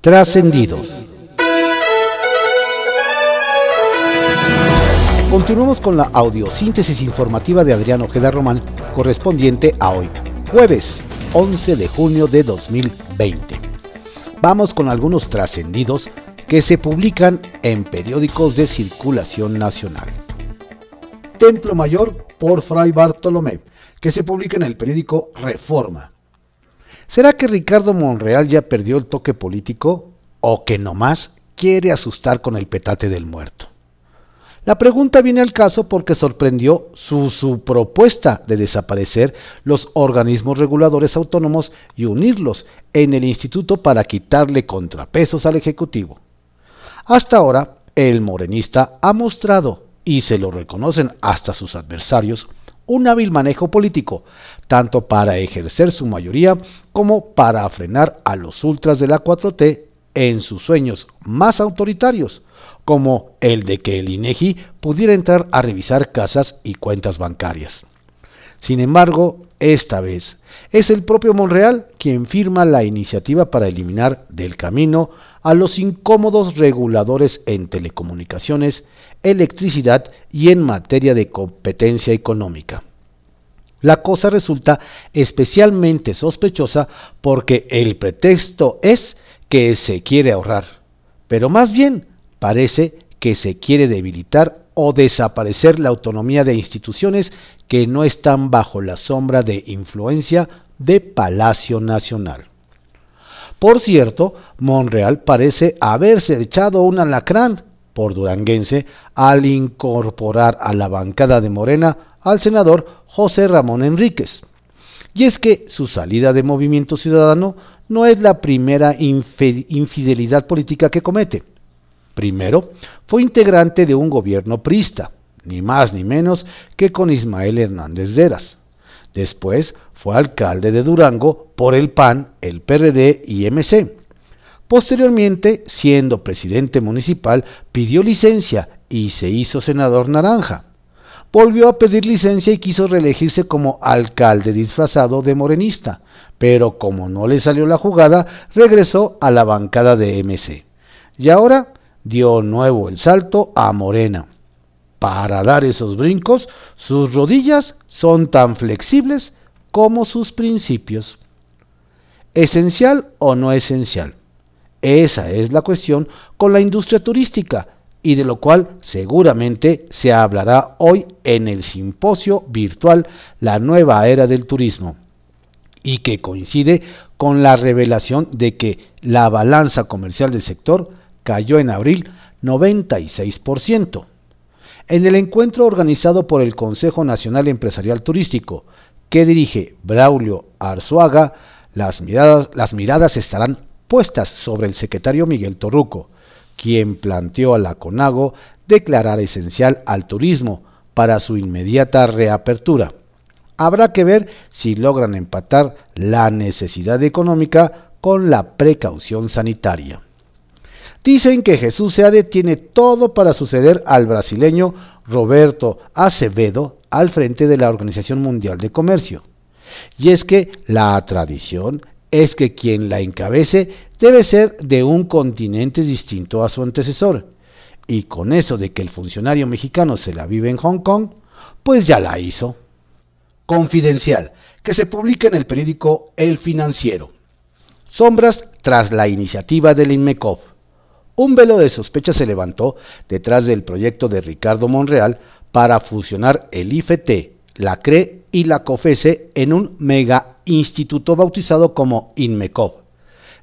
Trascendidos. Continuamos con la audiosíntesis informativa de Adrián Ojeda Román, correspondiente a hoy, jueves 11 de junio de 2020. Vamos con algunos trascendidos que se publican en periódicos de circulación nacional. Templo Mayor por Fray Bartolomé, que se publica en el periódico Reforma. ¿Será que Ricardo Monreal ya perdió el toque político o que nomás quiere asustar con el petate del muerto? La pregunta viene al caso porque sorprendió su, su, propuesta de desaparecer los organismos reguladores autónomos y unirlos en el instituto para quitarle contrapesos al Ejecutivo. Hasta ahora, el morenista ha mostrado, y se lo reconocen hasta sus adversarios, un hábil manejo político, tanto para ejercer su mayoría como para frenar a los ultras de la 4T en sus sueños más autoritarios, como el de que el INEGI pudiera entrar a revisar casas y cuentas bancarias. Sin embargo, esta vez es el propio Monreal quien firma la iniciativa para eliminar del camino a los incómodos reguladores en telecomunicaciones, electricidad y en materia de competencia económica. La cosa resulta especialmente sospechosa porque el pretexto es que se quiere ahorrar, pero más bien parece que se quiere debilitar o desaparecer la autonomía de instituciones que no están bajo la sombra de influencia de Palacio Nacional. Por cierto, Monreal parece haberse echado un alacrán por duranguense al incorporar a la bancada de Morena al senador José Ramón Enríquez. Y es que su salida de Movimiento Ciudadano no es la primera infidelidad política que comete. Primero, fue integrante de un gobierno prista, ni más ni menos que con Ismael Hernández Deras. Después fue alcalde de Durango por el PAN, el PRD y MC. Posteriormente, siendo presidente municipal, pidió licencia y se hizo senador naranja. Volvió a pedir licencia y quiso reelegirse como alcalde disfrazado de morenista, pero como no le salió la jugada, regresó a la bancada de MC. Y ahora dio nuevo el salto a Morena. Para dar esos brincos, sus rodillas son tan flexibles como sus principios. ¿Esencial o no esencial? Esa es la cuestión con la industria turística y de lo cual seguramente se hablará hoy en el simposio virtual La nueva era del turismo y que coincide con la revelación de que la balanza comercial del sector cayó en abril 96%. En el encuentro organizado por el Consejo Nacional Empresarial Turístico, que dirige Braulio Arzuaga, las miradas, estarán puestas sobre el secretario Miguel Torruco, quien planteó a la CONAGO declarar esencial al turismo para su inmediata reapertura. Habrá que ver si logran empatar la necesidad económica con la precaución sanitaria. Dicen que Jesús Seade tiene todo para suceder al brasileño Roberto Acevedo al frente de la Organización Mundial de Comercio. Y es que la tradición es que quien la encabece debe ser de un continente distinto a su antecesor. Y con eso de que el funcionario mexicano se la vive en Hong Kong, pues ya la hizo. Confidencial, que se publica en el periódico El Financiero. Sombras tras la iniciativa del INMECOF. Un velo de sospecha se levantó detrás del proyecto de Ricardo Monreal para fusionar el IFT, la CRE y la COFESE en un mega instituto bautizado como INMECOV.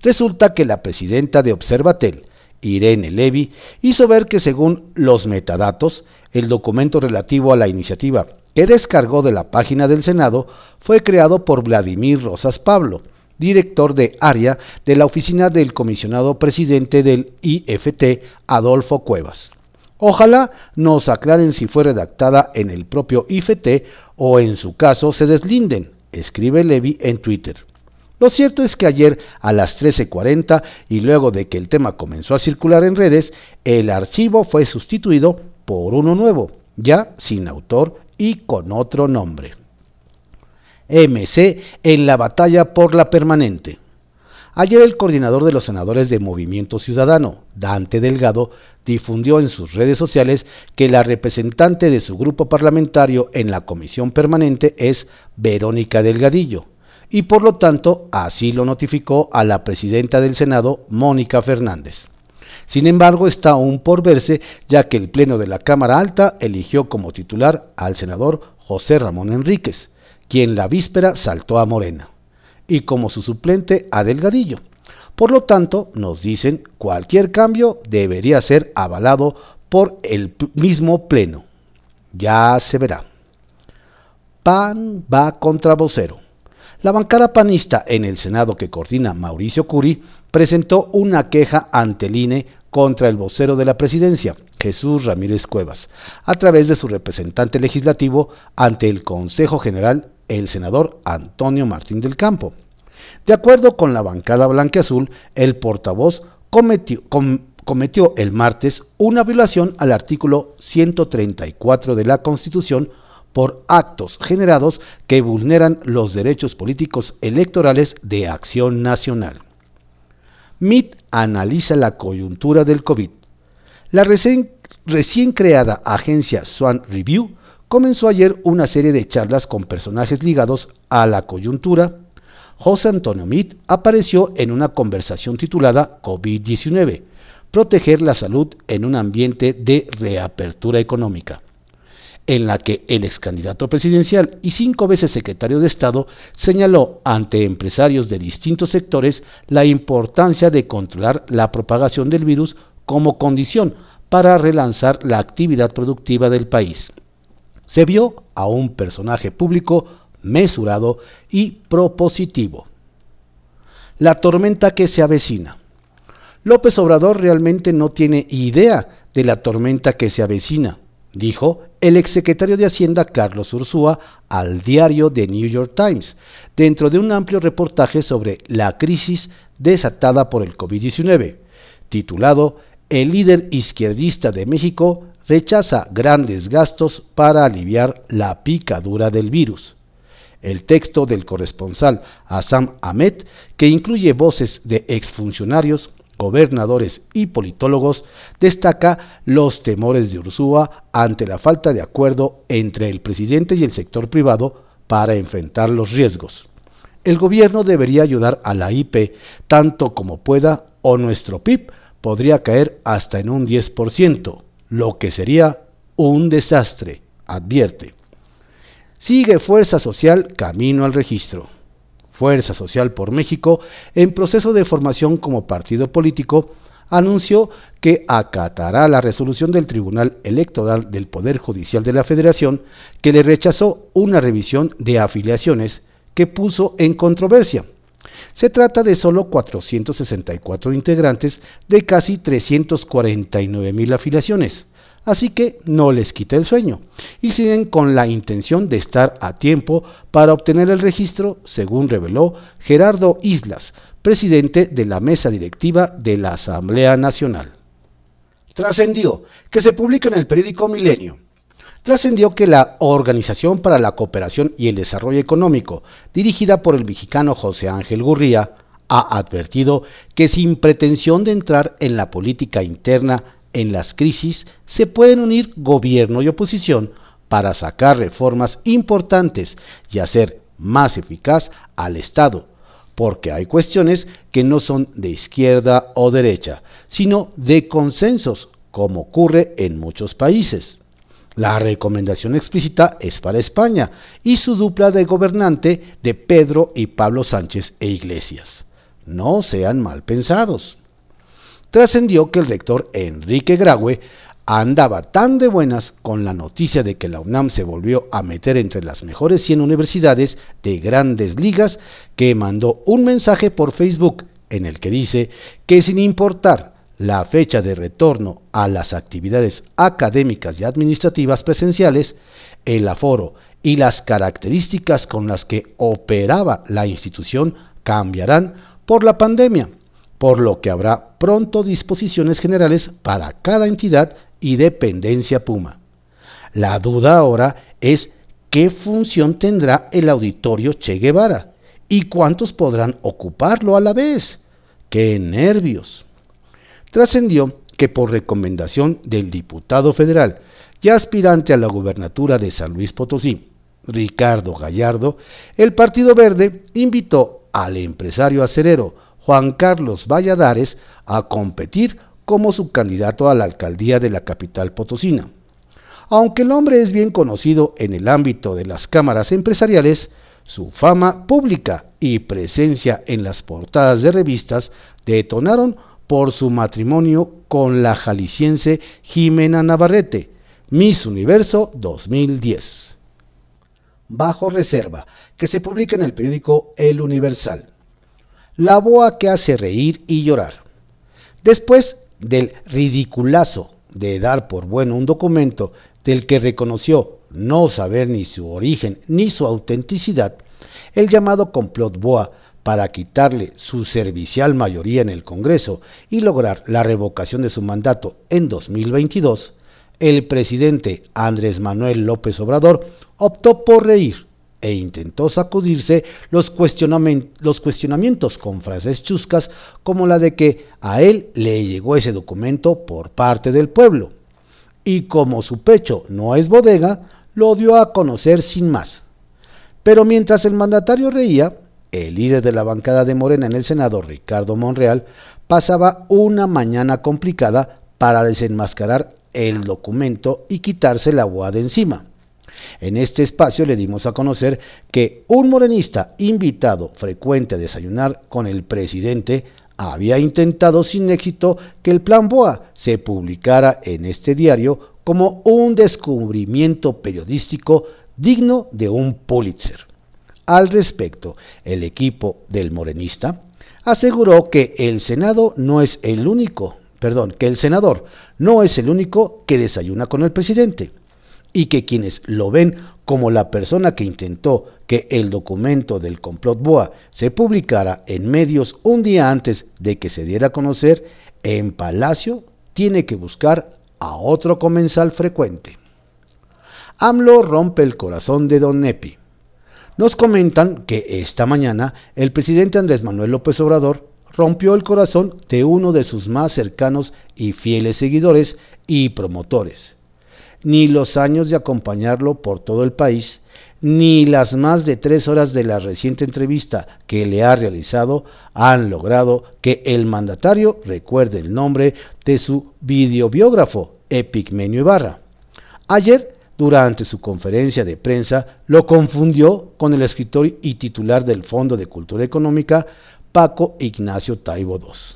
Resulta que la presidenta de Observatel, Irene Levy, hizo ver que según los metadatos, el documento relativo a la iniciativa que descargó de la página del Senado fue creado por Vladimir Rosas Pablo, director de área de la oficina del comisionado presidente del IFT, Adolfo Cuevas. Ojalá nos aclaren si fue redactada en el propio IFT o en su caso se deslinden, escribe Levy en Twitter. Lo cierto es que ayer a las 13:40 y luego de que el tema comenzó a circular en redes, el archivo fue sustituido por uno nuevo, ya sin autor y con otro nombre. MC en la batalla por la permanente. Ayer el coordinador de los senadores de Movimiento Ciudadano, Dante Delgado, difundió en sus redes sociales que la representante de su grupo parlamentario en la comisión permanente es Verónica Delgadillo, y por lo tanto así lo notificó a la presidenta del Senado, Mónica Fernández. Sin embargo, está aún por verse, ya que el Pleno de la Cámara Alta eligió como titular al senador José Ramón Enríquez, quien la víspera saltó a Morena, y como su suplente a Delgadillo. Por lo tanto, nos dicen, cualquier cambio debería ser avalado por el mismo Pleno. Ya se verá. PAN va contra vocero. La bancada panista en el Senado que coordina Mauricio Curi presentó una queja ante el INE contra el vocero de la presidencia, Jesús Ramírez Cuevas, a través de su representante legislativo ante el Consejo General, el senador Antonio Martín del Campo. De acuerdo con la bancada blanqueazul, el portavoz cometió, cometió el martes una violación al artículo 134 de la Constitución por actos generados que vulneran los derechos políticos electorales de acción nacional. MIT analiza la coyuntura del COVID. La recién, creada agencia Swan Review comenzó ayer una serie de charlas con personajes ligados a la coyuntura. José Antonio Mitt apareció en una conversación titulada COVID-19, proteger la salud en un ambiente de reapertura económica en la que el ex candidato presidencial y cinco veces secretario de Estado señaló ante empresarios de distintos sectores la importancia de controlar la propagación del virus como condición para relanzar la actividad productiva del país. Se vio a un personaje público mesurado y propositivo. La tormenta que se avecina. López Obrador realmente no tiene idea de la tormenta que se avecina dijo el exsecretario de Hacienda Carlos Ursúa al diario The New York Times, dentro de un amplio reportaje sobre la crisis desatada por el COVID-19, titulado El líder izquierdista de México rechaza grandes gastos para aliviar la picadura del virus. El texto del corresponsal Assam Ahmed, que incluye voces de exfuncionarios, gobernadores y politólogos, destaca los temores de Ursúa ante la falta de acuerdo entre el presidente y el sector privado para enfrentar los riesgos. El gobierno debería ayudar a la IP tanto como pueda o nuestro PIB podría caer hasta en un 10%, lo que sería un desastre, advierte. Sigue Fuerza Social camino al registro. Fuerza Social por México, en proceso de formación como partido político, anunció que acatará la resolución del Tribunal Electoral del Poder Judicial de la Federación que le rechazó una revisión de afiliaciones que puso en controversia. Se trata de solo 464 integrantes de casi 349 mil afiliaciones, así que no les quita el sueño y siguen con la intención de estar a tiempo para obtener el registro, según reveló Gerardo Islas, presidente de la mesa directiva de la Asamblea Nacional. Trascendió que se publica en el periódico Milenio. Trascendió que la Organización para la Cooperación y el Desarrollo Económico, dirigida por el mexicano José Ángel Gurría, ha advertido que sin pretensión de entrar en la política interna en las crisis se pueden unir gobierno y oposición para sacar reformas importantes y hacer más eficaz al Estado, porque hay cuestiones que no son de izquierda o derecha, sino de consensos, como ocurre en muchos países. La recomendación explícita es para España y su dupla de gobernante de Pedro y Pablo Sánchez e Iglesias. No sean mal pensados trascendió que el rector Enrique Graue andaba tan de buenas con la noticia de que la UNAM se volvió a meter entre las mejores 100 universidades de grandes ligas que mandó un mensaje por Facebook en el que dice que sin importar la fecha de retorno a las actividades académicas y administrativas presenciales, el aforo y las características con las que operaba la institución cambiarán por la pandemia por lo que habrá pronto disposiciones generales para cada entidad y dependencia Puma. La duda ahora es qué función tendrá el auditorio Che Guevara y cuántos podrán ocuparlo a la vez, ¡Qué nervios! Trascendió que por recomendación del diputado federal y aspirante a la gubernatura de San Luis Potosí, Ricardo Gallardo, el Partido Verde invitó al empresario acerero Juan Carlos Valladares a competir como su candidato a la alcaldía de la capital potosina. Aunque el hombre es bien conocido en el ámbito de las cámaras empresariales, su fama pública y presencia en las portadas de revistas detonaron por su matrimonio con la jalisciense Jimena Navarrete, Miss Universo 2010. Bajo reserva, que se publica en el periódico El Universal. La boa que hace reír y llorar. Después del ridiculazo de dar por bueno un documento del que reconoció no saber ni su origen ni su autenticidad, el llamado complot Boa para quitarle su servicial mayoría en el Congreso y lograr la revocación de su mandato en 2022, el presidente Andrés Manuel López Obrador optó por reír e intentó sacudirse los, los, cuestionamientos con frases chuscas como la de que a él le llegó ese documento por parte del pueblo. Y como su pecho no es bodega, lo dio a conocer sin más. Pero mientras el mandatario reía, el líder de la bancada de Morena en el Senado, Ricardo Monreal, pasaba una mañana complicada para desenmascarar el documento y quitarse la boa de encima. En este espacio le dimos a conocer que un morenista invitado frecuente a desayunar con el presidente había intentado sin éxito que el Plan Boa se publicara en este diario como un descubrimiento periodístico digno de un Pulitzer. Al respecto, el equipo del morenista aseguró que el Senado no es el único, perdón, que el senador no es el único que desayuna con el presidente y que quienes lo ven como la persona que intentó que el documento del complot Boa se publicara en medios un día antes de que se diera a conocer, en Palacio tiene que buscar a otro comensal frecuente. AMLO rompe el corazón de Don Nepi. Nos comentan que esta mañana el presidente Andrés Manuel López Obrador rompió el corazón de uno de sus más cercanos y fieles seguidores y promotores, ni los años de acompañarlo por todo el país, ni las más de tres horas de la reciente entrevista que le ha realizado han logrado que el mandatario recuerde el nombre de su videobiógrafo, Epigmenio Ibarra. Ayer, durante su conferencia de prensa, lo confundió con el escritor y titular del Fondo de Cultura Económica, Paco Ignacio Taibo II.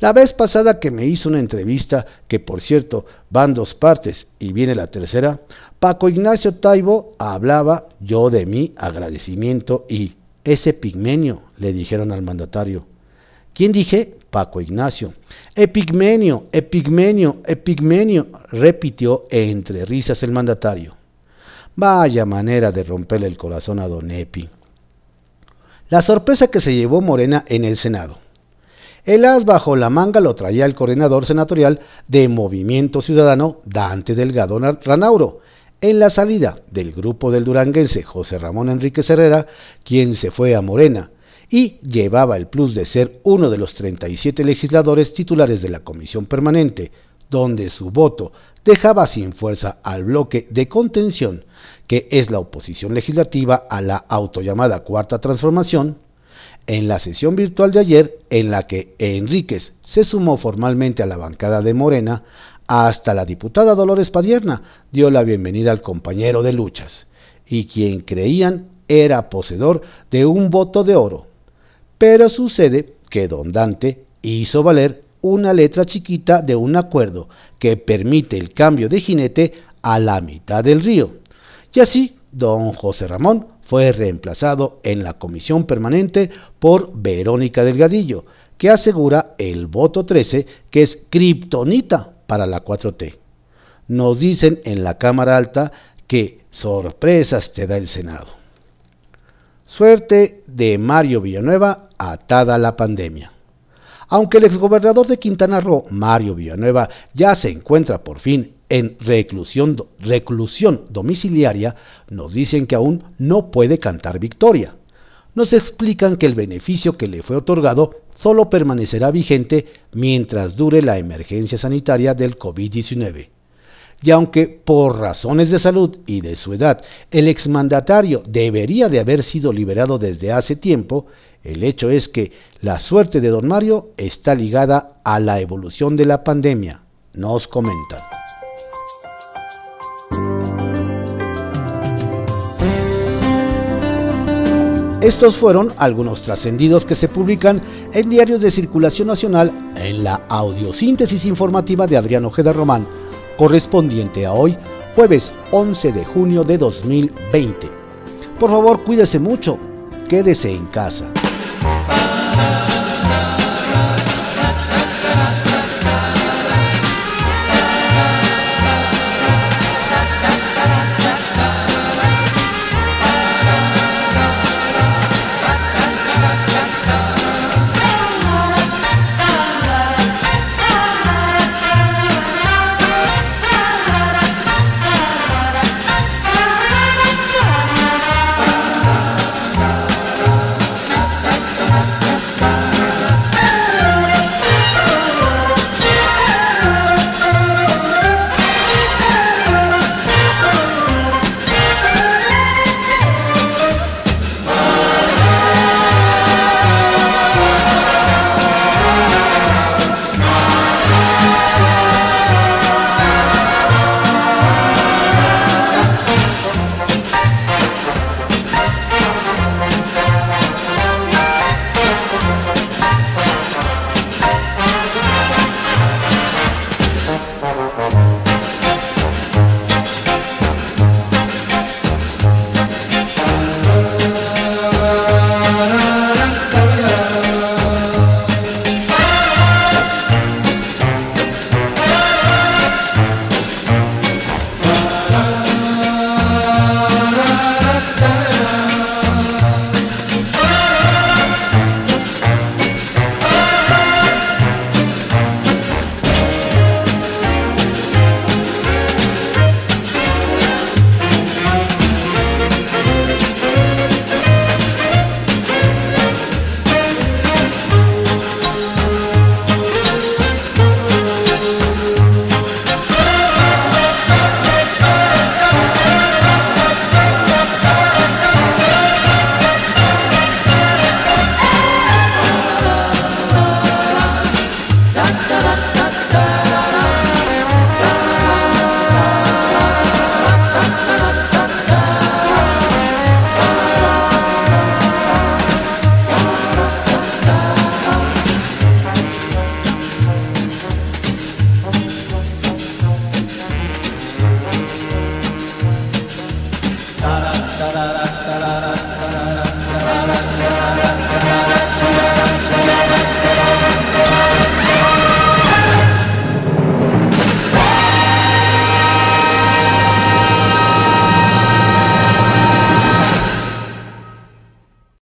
La vez pasada que me hizo una entrevista, que por cierto van dos partes y viene la tercera, Paco Ignacio Taibo hablaba yo de mi agradecimiento y ese pigmenio, le dijeron al mandatario. ¿Quién dije? Paco Ignacio. Epigmenio, epigmenio, epigmenio, repitió entre risas el mandatario. Vaya manera de romperle el corazón a don Epi. La sorpresa que se llevó Morena en el Senado. El as bajo la manga lo traía el coordinador senatorial de Movimiento Ciudadano, Dante Delgado Ranauro, en la salida del grupo del duranguense José Ramón Enrique Herrera, quien se fue a Morena y llevaba el plus de ser uno de los 37 legisladores titulares de la Comisión Permanente, donde su voto dejaba sin fuerza al bloque de contención, que es la oposición legislativa a la autollamada Cuarta Transformación, en la sesión virtual de ayer, en la que Enríquez se sumó formalmente a la bancada de Morena, hasta la diputada Dolores Padierna dio la bienvenida al compañero de luchas, y quien creían era poseedor de un voto de oro. Pero sucede que don Dante hizo valer una letra chiquita de un acuerdo que permite el cambio de jinete a la mitad del río. Y así, don José Ramón fue reemplazado en la comisión permanente por Verónica Delgadillo, que asegura el voto 13, que es kriptonita para la 4T. Nos dicen en la Cámara Alta que sorpresas te da el Senado. Suerte de Mario Villanueva atada a la pandemia. Aunque el exgobernador de Quintana Roo, Mario Villanueva, ya se encuentra por fin en reclusión, domiciliaria, nos dicen que aún no puede cantar victoria. Nos explican que el beneficio que le fue otorgado solo permanecerá vigente mientras dure la emergencia sanitaria del COVID-19. Y aunque por razones de salud y de su edad el exmandatario debería de haber sido liberado desde hace tiempo, el hecho es que la suerte de don Mario está ligada a la evolución de la pandemia, nos comentan. Estos fueron algunos trascendidos que se publican en diarios de circulación nacional en la audiosíntesis informativa de Adrián Ojeda Román, correspondiente a hoy, jueves 11 de junio de 2020. Por favor, cuídese mucho, quédese en casa.